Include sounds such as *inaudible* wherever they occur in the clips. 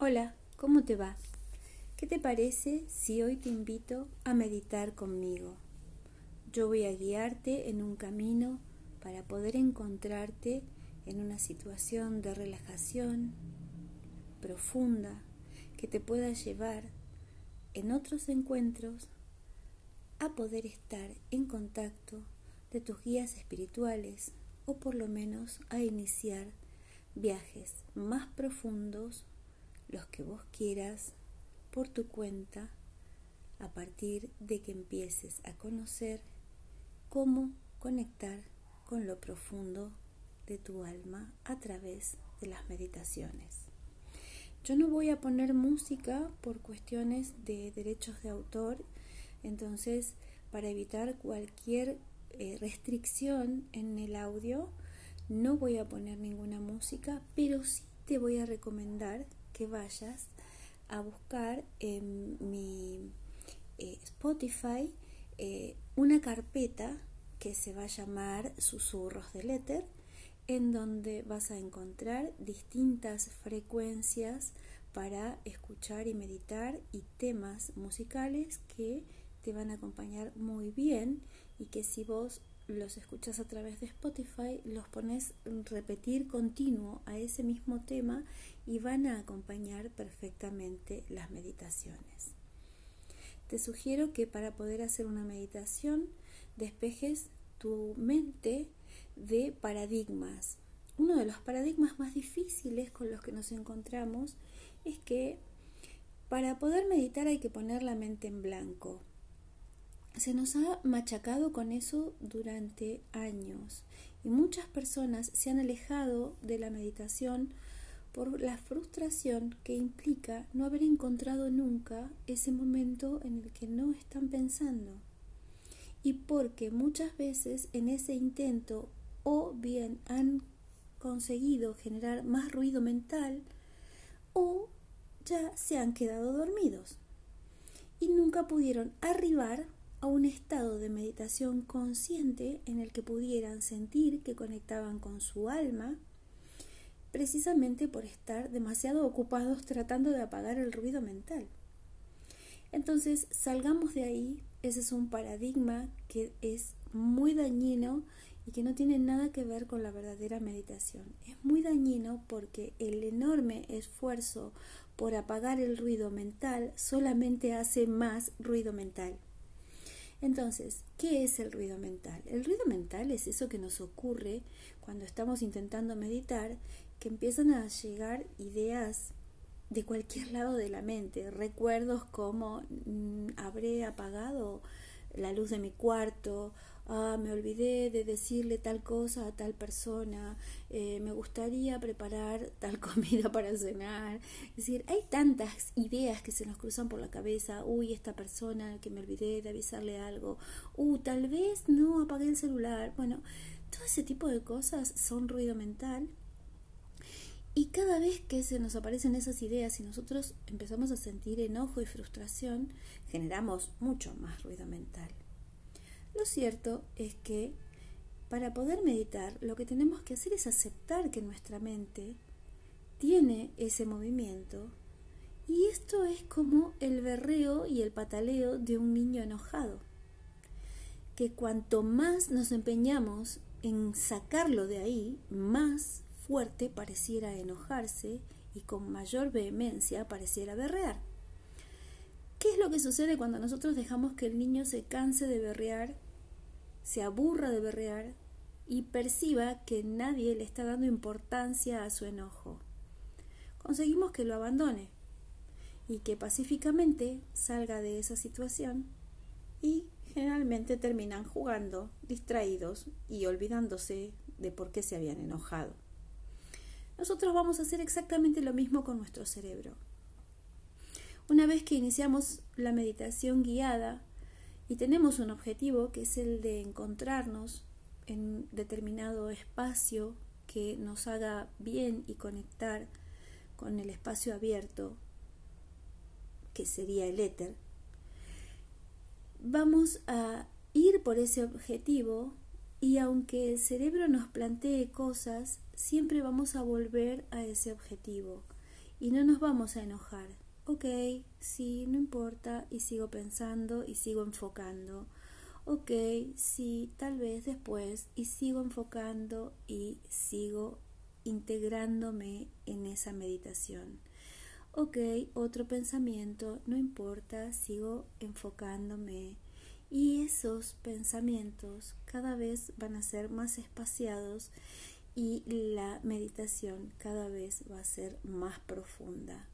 Hola, ¿cómo te va? ¿Qué te parece si hoy te invito a meditar conmigo? Yo voy a guiarte en un camino para poder encontrarte en una situación de relajación profunda que te pueda llevar en otros encuentros a poder estar en contacto de tus guías espirituales o por lo menos a iniciar viajes más profundos los que vos quieras por tu cuenta a partir de que empieces a conocer cómo conectar con lo profundo de tu alma a través de las meditaciones. Yo no voy a poner música por cuestiones de derechos de autor, entonces para evitar cualquier eh, restricción en el audio, no voy a poner ninguna música, pero sí te voy a recomendar que vayas a buscar en mi eh, Spotify eh, una carpeta que se va a llamar Susurros del Éter, en donde vas a encontrar distintas frecuencias para escuchar y meditar y temas musicales que te van a acompañar muy bien y que si vos los escuchas a través de Spotify, los pones repetir continuo a ese mismo tema y van a acompañar perfectamente las meditaciones. Te sugiero que para poder hacer una meditación despejes tu mente de paradigmas. Uno de los paradigmas más difíciles con los que nos encontramos es que para poder meditar hay que poner la mente en blanco se nos ha machacado con eso durante años y muchas personas se han alejado de la meditación por la frustración que implica no haber encontrado nunca ese momento en el que no están pensando. Y porque muchas veces en ese intento o bien han conseguido generar más ruido mental o ya se han quedado dormidos. Y nunca pudieron arribar a un estado de meditación consciente en el que pudieran sentir que conectaban con su alma, precisamente por estar demasiado ocupados tratando de apagar el ruido mental. Entonces, salgamos de ahí, ese es un paradigma que es muy dañino y que no tiene nada que ver con la verdadera meditación. Es muy dañino porque el enorme esfuerzo por apagar el ruido mental solamente hace más ruido mental. Entonces, ¿qué es el ruido mental? El ruido mental es eso que nos ocurre cuando estamos intentando meditar, que empiezan a llegar ideas de cualquier *laughs* lado de la mente, recuerdos como mm, habré apagado la luz de mi cuarto, ah, me olvidé de decirle tal cosa a tal persona, eh, me gustaría preparar *laughs* tal comida para cenar. Es decir, hay tantas ideas que se nos cruzan por la cabeza, uy, esta persona que me olvidé de avisarle algo, uh, tal vez no apagué el celular. Bueno, todo ese tipo de cosas son ruido mental. Y cada vez que se nos aparecen esas ideas y nosotros empezamos a sentir enojo y frustración, generamos mucho más ruido mental. Lo cierto es que para poder meditar lo que tenemos que hacer es aceptar que nuestra mente tiene ese movimiento y esto es como el berreo y el pataleo de un niño enojado, que cuanto más nos empeñamos en sacarlo de ahí, más fuerte pareciera enojarse y con mayor vehemencia pareciera berrear. ¿Qué es lo que sucede cuando nosotros dejamos que el niño se canse de berrear se aburra de berrear y perciba que nadie le está dando importancia a su enojo. Conseguimos que lo abandone y que pacíficamente salga de esa situación y generalmente terminan jugando, distraídos y olvidándose de por qué se habían enojado. Nosotros vamos a hacer exactamente lo mismo con nuestro cerebro. Una vez que iniciamos la meditación guiada, y tenemos un objetivo que es el de encontrarnos en determinado espacio que nos haga bien y conectar con el espacio abierto que sería el éter. Vamos a ir por ese objetivo y aunque el cerebro nos plantee cosas, siempre vamos a volver a ese objetivo y no nos vamos a enojar. Ok, sí, no importa y sigo pensando y sigo enfocando. Ok, sí, tal vez después y sigo enfocando y sigo integrándome en esa meditación. Ok, otro pensamiento, no importa, sigo enfocándome y esos pensamientos cada vez van a ser más espaciados y la meditación cada vez va a ser más profunda.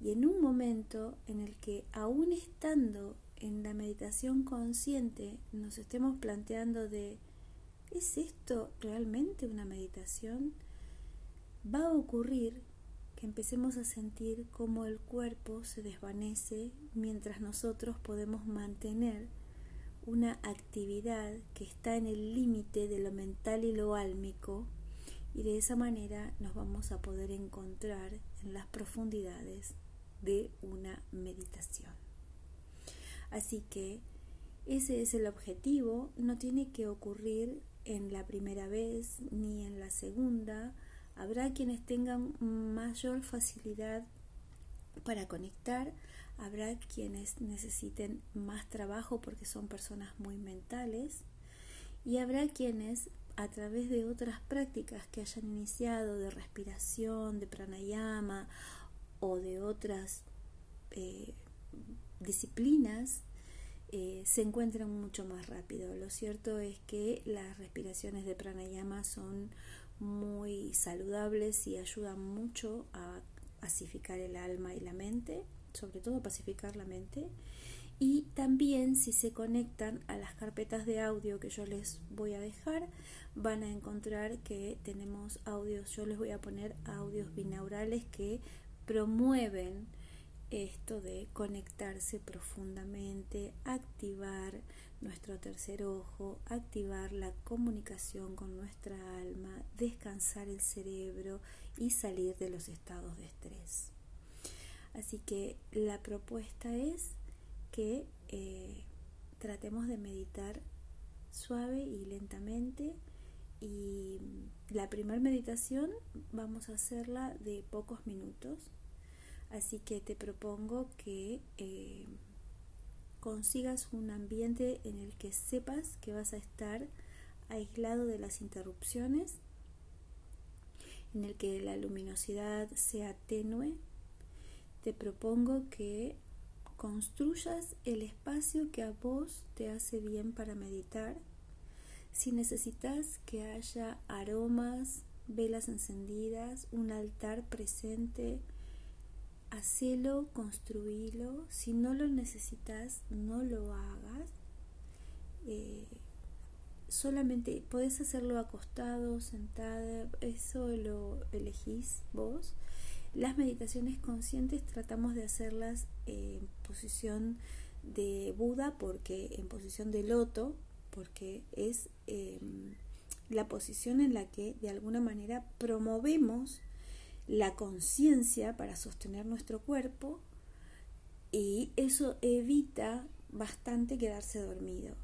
Y en un momento en el que aún estando en la meditación consciente nos estemos planteando de ¿es esto realmente una meditación? Va a ocurrir que empecemos a sentir cómo el cuerpo se desvanece mientras nosotros podemos mantener una actividad que está en el límite de lo mental y lo álmico y de esa manera nos vamos a poder encontrar en las profundidades de una meditación. Así que ese es el objetivo, no tiene que ocurrir en la primera vez ni en la segunda. Habrá quienes tengan mayor facilidad para conectar, habrá quienes necesiten más trabajo porque son personas muy mentales y habrá quienes a través de otras prácticas que hayan iniciado de respiración, de pranayama o de otras eh, disciplinas, eh, se encuentran mucho más rápido. Lo cierto es que las respiraciones de pranayama son muy saludables y ayudan mucho a pacificar el alma y la mente, sobre todo pacificar la mente. Y también si se conectan a las carpetas de audio que yo les voy a dejar, van a encontrar que tenemos audios, yo les voy a poner audios binaurales que promueven esto de conectarse profundamente, activar nuestro tercer ojo, activar la comunicación con nuestra alma, descansar el cerebro y salir de los estados de estrés. Así que la propuesta es que eh, tratemos de meditar suave y lentamente y la primera meditación vamos a hacerla de pocos minutos Así que te propongo que eh, consigas un ambiente en el que sepas que vas a estar aislado de las interrupciones, en el que la luminosidad sea tenue. Te propongo que construyas el espacio que a vos te hace bien para meditar. Si necesitas que haya aromas, velas encendidas, un altar presente, hacelo, construílo. Si no lo necesitas, no lo hagas. Eh, solamente puedes hacerlo acostado, sentada, eso lo elegís vos. Las meditaciones conscientes tratamos de hacerlas en posición de Buda, porque en posición de loto, porque es em, la posición en la que de alguna manera promovemos la conciencia para sostener nuestro cuerpo y eso evita bastante quedarse dormido.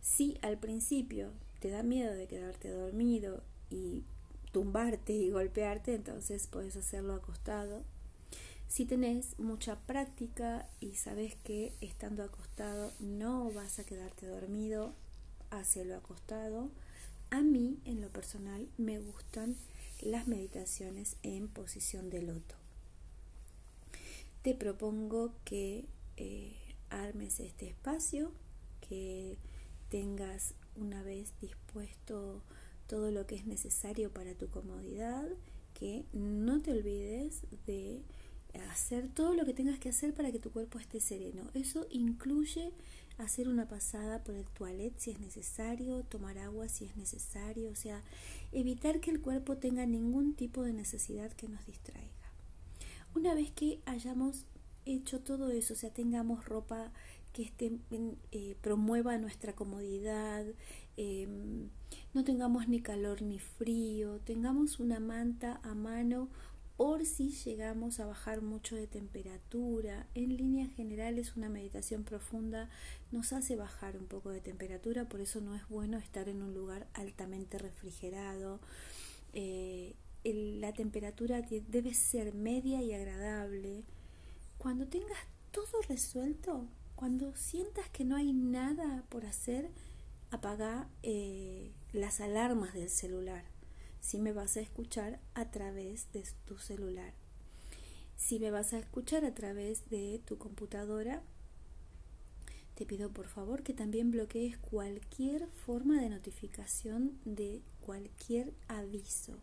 Si al principio te da miedo de quedarte dormido y tumbarte y golpearte, entonces puedes hacerlo acostado. Si tenés mucha práctica y sabes que estando acostado no vas a quedarte dormido, hazlo acostado. A mí, en lo personal, me gustan las meditaciones en posición de loto. Te propongo que eh, armes este espacio, que tengas una vez dispuesto todo lo que es necesario para tu comodidad, que no te olvides de hacer todo lo que tengas que hacer para que tu cuerpo esté sereno. Eso incluye hacer una pasada por el toilet si es necesario, tomar agua si es necesario, o sea, evitar que el cuerpo tenga ningún tipo de necesidad que nos distraiga. Una vez que hayamos hecho todo eso, o sea, tengamos ropa que esté, eh, promueva nuestra comodidad, em, no tengamos ni calor ni frío, tengamos una manta a mano por si llegamos a bajar mucho de temperatura. En líneas generales una meditación profunda nos hace bajar un poco de temperatura, por eso no es bueno estar en un lugar altamente refrigerado. Eh, la temperatura debe ser media y agradable. Cuando tengas todo resuelto, cuando sientas que no hay nada por hacer, apaga eh, las alarmas del celular. Si me vas a escuchar a través de tu celular. Si me vas a escuchar a través de tu computadora, te pido por favor que también bloquees cualquier forma de notificación de cualquier aviso.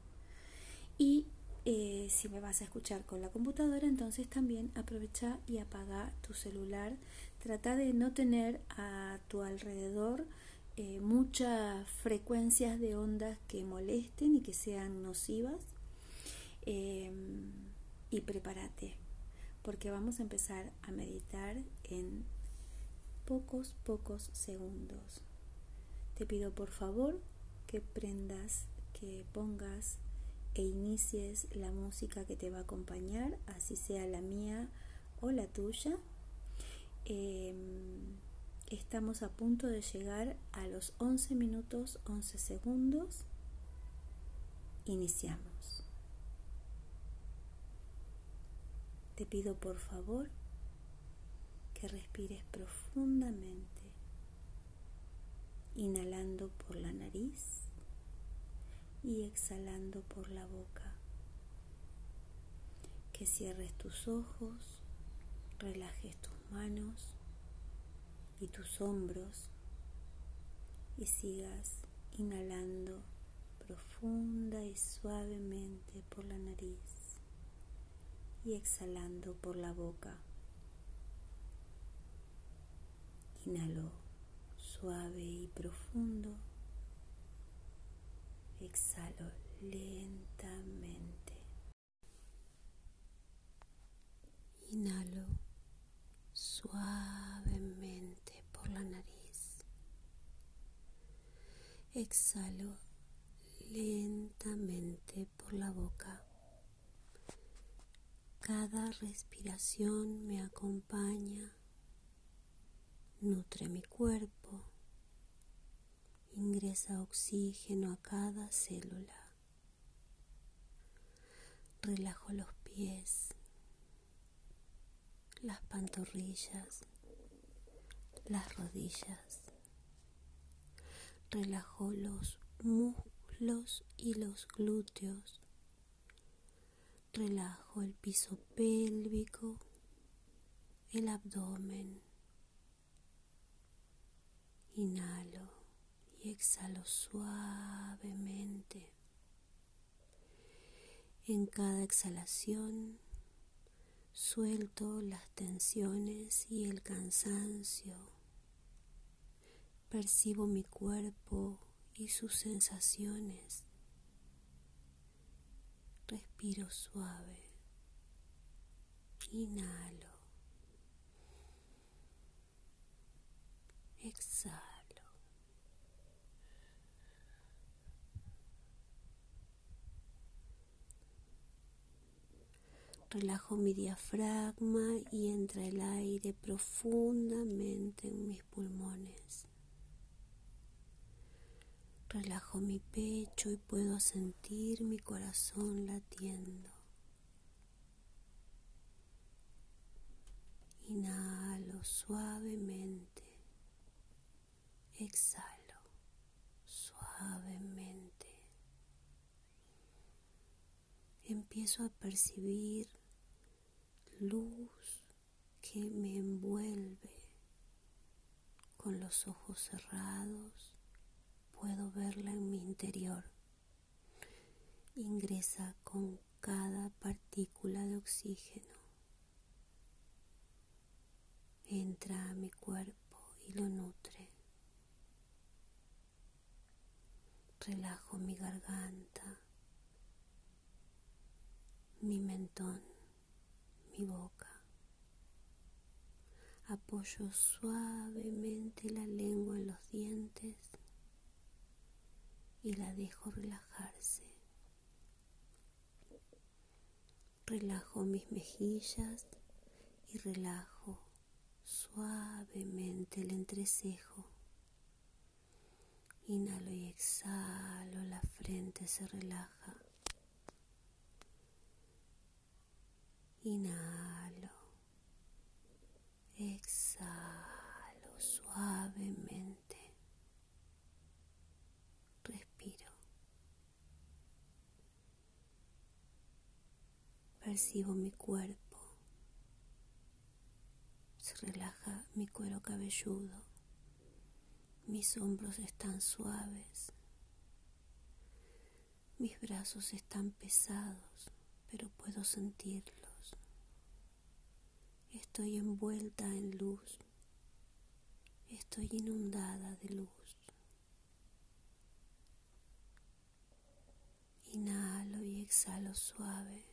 Y eh, si me vas a escuchar con la computadora, entonces también aprovecha y apaga tu celular. Trata de no tener a tu alrededor eh, muchas frecuencias de ondas que molesten y que sean nocivas. Em, y prepárate, porque vamos a empezar a meditar en pocos, pocos segundos. Te pido por favor que prendas, que pongas e inicies la música que te va a acompañar, así sea la mía o la tuya. Em, estamos a punto de llegar a los 11 minutos 11 segundos. Iniciamos. Te pido por favor que respires profundamente, inhalando por la nariz y exhalando por la boca. Que cierres tus ojos, relajes tus manos y tus hombros y sigas inhalando profunda y suavemente por la nariz y exhalando por la boca. Inhalo suave y profundo exhalo lentamente. Inhalo suavemente nariz. Exhalo lentamente por la boca. Cada respiración me acompaña, nutre mi cuerpo ingresa oxígeno a cada célula. Relajo los pies, las pantorrillas, las rodillas. Relajo los muslos y los glúteos. Relajo el piso pélvico, el abdomen. Inhalo y exhalo suavemente. En cada exhalación suelto las tensiones y el cansancio. Percibo mi cuerpo y sus sensaciones. Respiro suave. Inhalo. Exhalo. Relajo mi diafragma y entra el aire profundamente en mis pulmones. Relajo mi pecho y puedo sentir mi corazón latiendo. Inhalo suavemente. Exhalo suavemente. Empiezo a percibir luz que me envuelve. Con los ojos cerrados puedo verla en mi interior. Ingresa con cada partícula de oxígeno. Entra a mi cuerpo y lo nutre. Relajo mi garganta, mi mentón mi boca. Apoyo suavemente la lengua en los dientes y la dejo relajarse. Relajo mis mejillas y relajo suavemente el entrecejo. Inhalo y exhalo, la frente se relaja, Inhalo. Exhalo suavemente. Respiro. Percibo mi cuerpo. Se relaja mi cuero cabelludo. Mis hombros están suaves. Mis brazos están pesados, pero puedo sentirlos. Estoy envuelta en luz. Estoy inundada de luz. Inhalo y exhalo suave,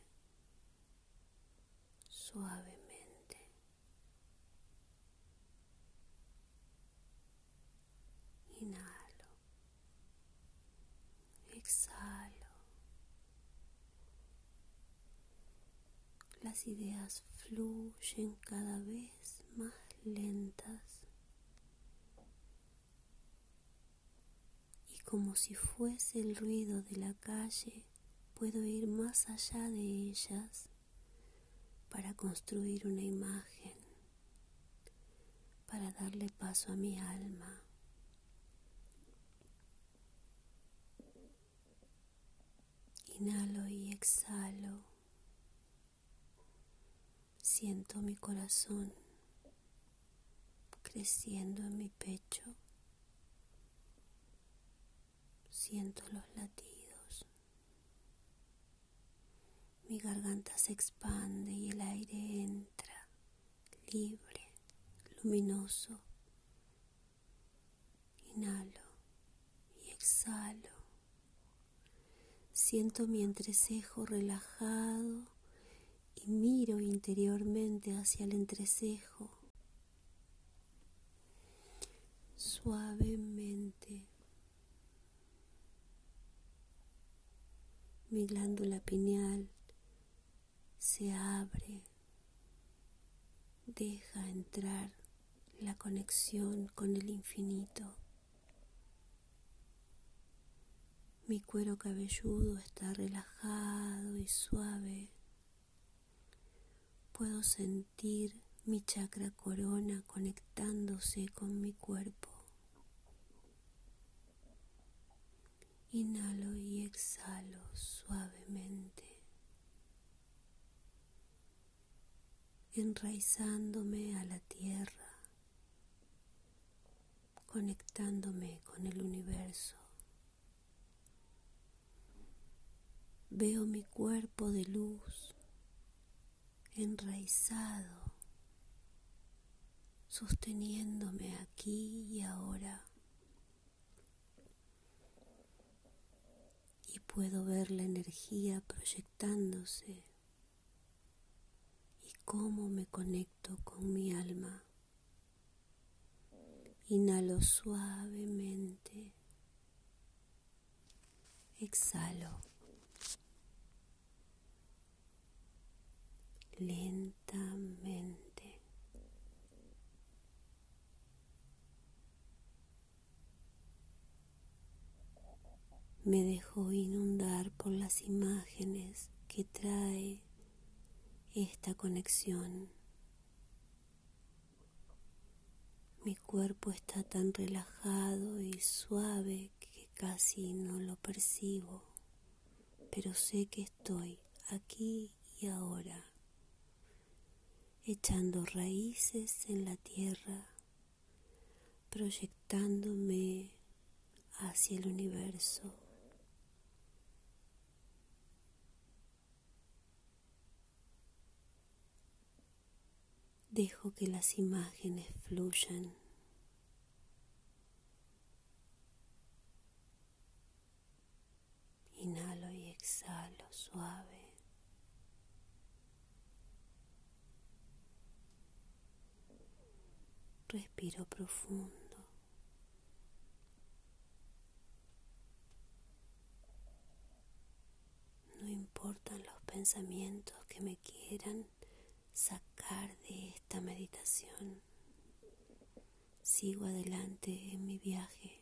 suavemente. Inhalo, exhalo. Las ideas fluyen cada vez más lentas y como si fuese el ruido de la calle puedo ir más allá de ellas para construir una imagen, para darle paso a mi alma. Inhalo y exhalo. Siento mi corazón creciendo en mi pecho. Siento los latidos. Mi garganta se expande y el aire entra libre, luminoso. Inhalo y exhalo. Siento mi entrecejo relajado y miro interiormente hacia el entrecejo. Suavemente. Mi glándula pineal se abre, deja entrar la conexión con el infinito. Mi cuero cabelludo está relajado y suave. Puedo sentir mi chakra corona conectándose con mi cuerpo. Inhalo y exhalo suavemente, enraizándome a la tierra, conectándome con el universo. Veo mi cuerpo de luz enraizado, sosteniéndome aquí y ahora. Y puedo ver la energía proyectándose cómo me conecto con mi alma. Inhalo suavemente. Exhalo. lentamente. Me dejo inundar por las imágenes que trae esta conexión. Mi cuerpo está tan relajado y suave que casi no lo percibo, pero sé que estoy aquí y ahora echando raíces en la tierra, proyectándome hacia el universo. Dejo que las imágenes fluyan. Inhalo y exhalo suave. Respiro profundo. No importan los pensamientos que me quieran sacar de esta meditación. Sigo adelante en mi viaje.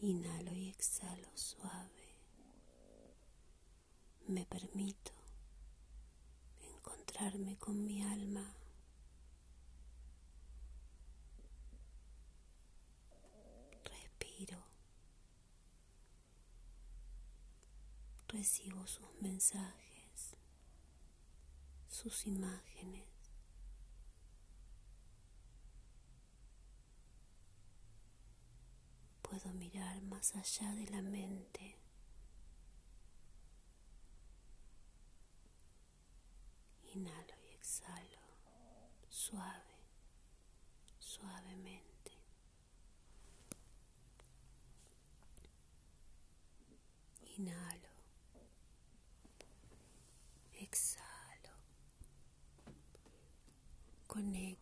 Inhalo y exhalo suave. me permito encontrarme con mi alma. Respiro. Recibo sus mensajes, sus imágenes. Puedo mirar más allá de la mente. Inhalo y exhalo, suave, suavemente. Inhalo, exhalo, conecto,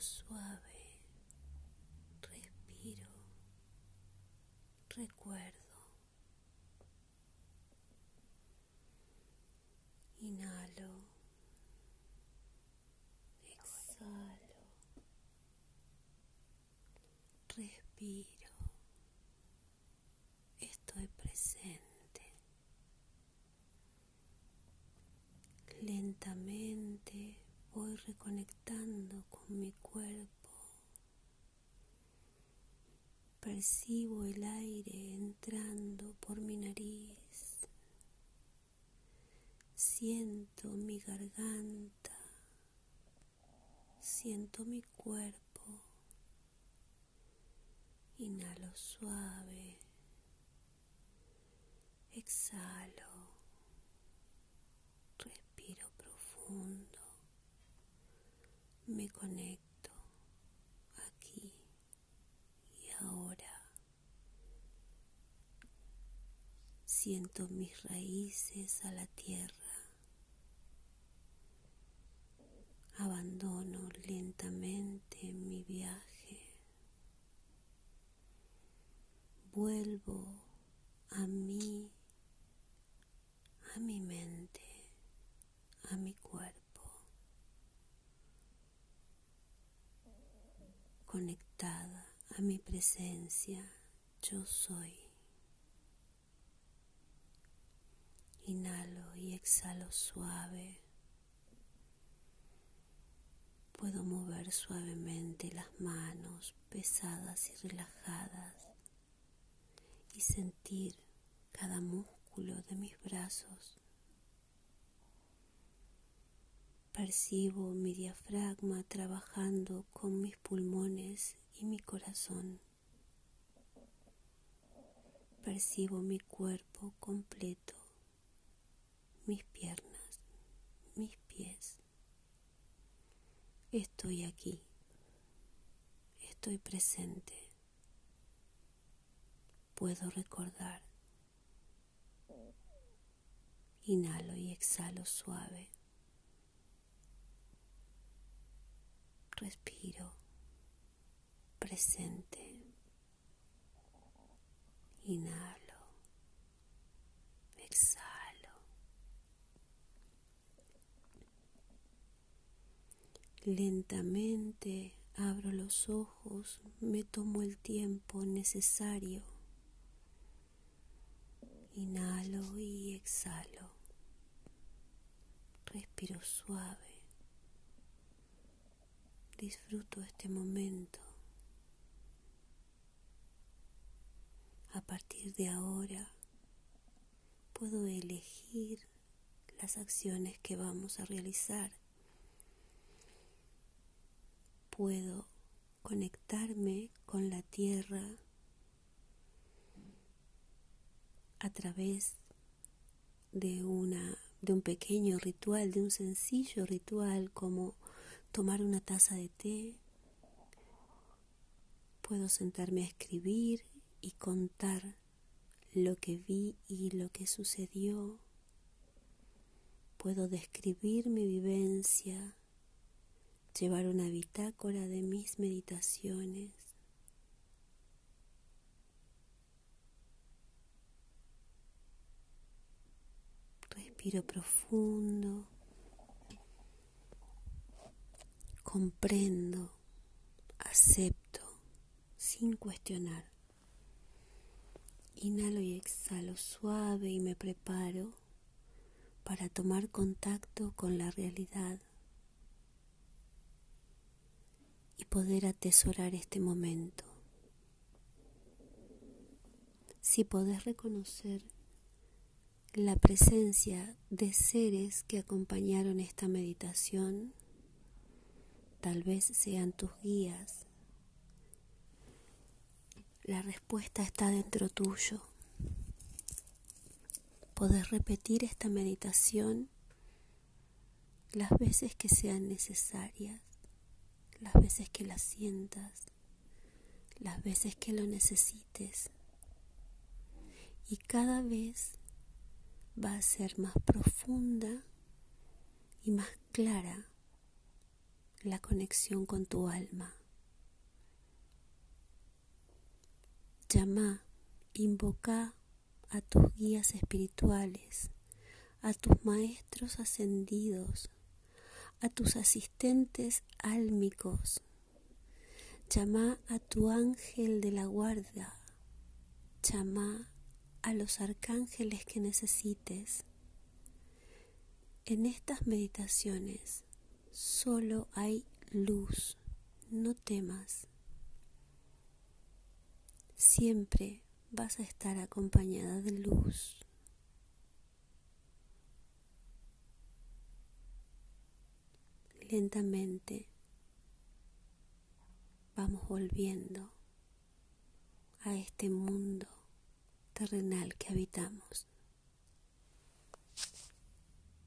suave, respiro, recuerdo. Inhalo, exhalo, respiro, estoy presente. Lentamente voy reconectando con mi cuerpo. Percibo el aire entrando por mi nariz. Siento mi garganta. Siento mi cuerpo. Inhalo suave. Exhalo. Respiro profundo. Me conecto aquí y ahora. Siento mis raíces a la tierra. Abandono lentamente mi viaje. Vuelvo a mí, a mi mente, a mi cuerpo. Conectada a mi presencia, yo soy. Inhalo y exhalo suave. Puedo mover suavemente las manos pesadas y relajadas y sentir cada músculo de mis brazos. Percibo mi diafragma trabajando con mis pulmones y mi corazón. Percibo mi cuerpo completo, mis piernas, mis pies. Estoy aquí. Estoy presente. Puedo recordar. Inhalo y exhalo suave. Respiro. Presente. Inhalo. Exhalo. Lentamente abro los ojos, me tomo el tiempo necesario. Inhalo y exhalo. Respiro suave. Disfruto este momento. A partir de ahora puedo elegir las acciones que vamos a realizar puedo conectarme con la tierra a través de una de un pequeño ritual, de un sencillo ritual como tomar una taza de té. Puedo sentarme a escribir y contar lo que vi y lo que sucedió. Puedo describir mi vivencia llevar una bitácora de mis meditaciones. Respiro profundo. Comprendo, acepto, sin cuestionar. Inhalo y exhalo suave y me preparo para tomar contacto con la realidad y poder atesorar este momento. Si podés reconocer la presencia de seres que acompañaron esta meditación, tal vez sean tus guías. La respuesta está dentro tuyo. Podés repetir esta meditación las veces que sean necesarias las veces que la sientas, las veces que lo necesites. Y cada vez va a ser más profunda y más clara la conexión con tu alma. Llama, invoca a tus guías espirituales, a tus maestros ascendidos, a tus asistentes álmicos. Llama a tu ángel de la guarda. Llama a los arcángeles que necesites. En estas meditaciones solo hay luz, no temas. Siempre vas a estar acompañada de luz. Lentamente vamos volviendo a este mundo terrenal que habitamos.